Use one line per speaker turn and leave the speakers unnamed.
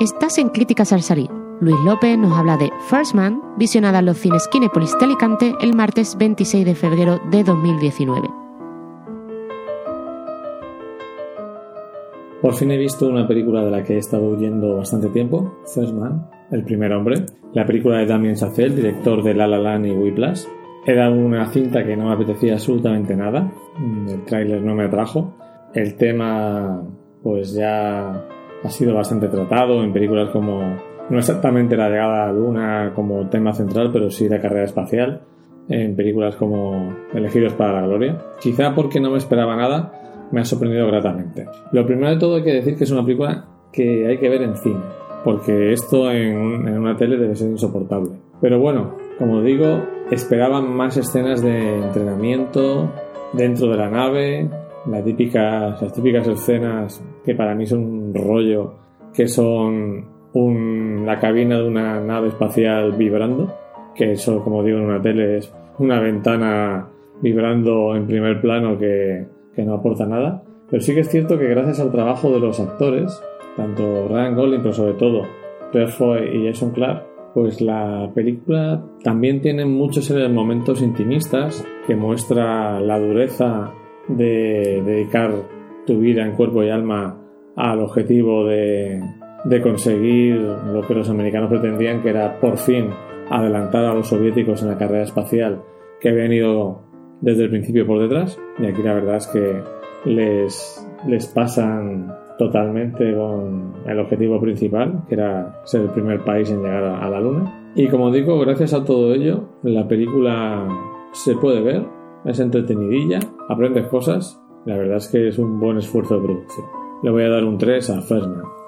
Estás en Críticas al Salir. Luis López nos habla de First Man, visionada en los cines Kinepolis de Alicante el martes 26 de febrero de 2019.
Por fin he visto una película de la que he estado huyendo bastante tiempo, First Man, El primer hombre, la película de Damien Chazelle, director de La La Land y Whiplash. Era una cinta que no me apetecía absolutamente nada, el tráiler no me atrajo, el tema pues ya ha sido bastante tratado en películas como no exactamente la llegada a la luna como tema central, pero sí la carrera espacial, en películas como Elegidos para la Gloria. Quizá porque no me esperaba nada, me ha sorprendido gratamente. Lo primero de todo hay que decir que es una película que hay que ver en cine, porque esto en, en una tele debe ser insoportable. Pero bueno, como digo, esperaban más escenas de entrenamiento dentro de la nave, las típicas, las típicas escenas que para mí son un rollo, que son la cabina de una nave espacial vibrando, que eso, como digo en una tele, es una ventana vibrando en primer plano que, que no aporta nada. Pero sí que es cierto que gracias al trabajo de los actores, tanto Ryan Gosling, pero sobre todo Claire y Jason Clark, pues la película también tiene muchos momentos intimistas que muestra la dureza de dedicar tu vida en cuerpo y alma al objetivo de, conseguir lo que los americanos pretendían, que era por fin adelantar a los soviéticos en la carrera espacial que habían ido desde el principio por detrás. Y aquí la verdad es que les, les pasan totalmente con el objetivo principal, que era ser el primer país en llegar a, la Luna. Y como digo, gracias a todo ello, la película se puede ver, es entretenidilla, aprendes cosas, la verdad es que es un buen esfuerzo de producción. Le voy a dar un 3 a First Man.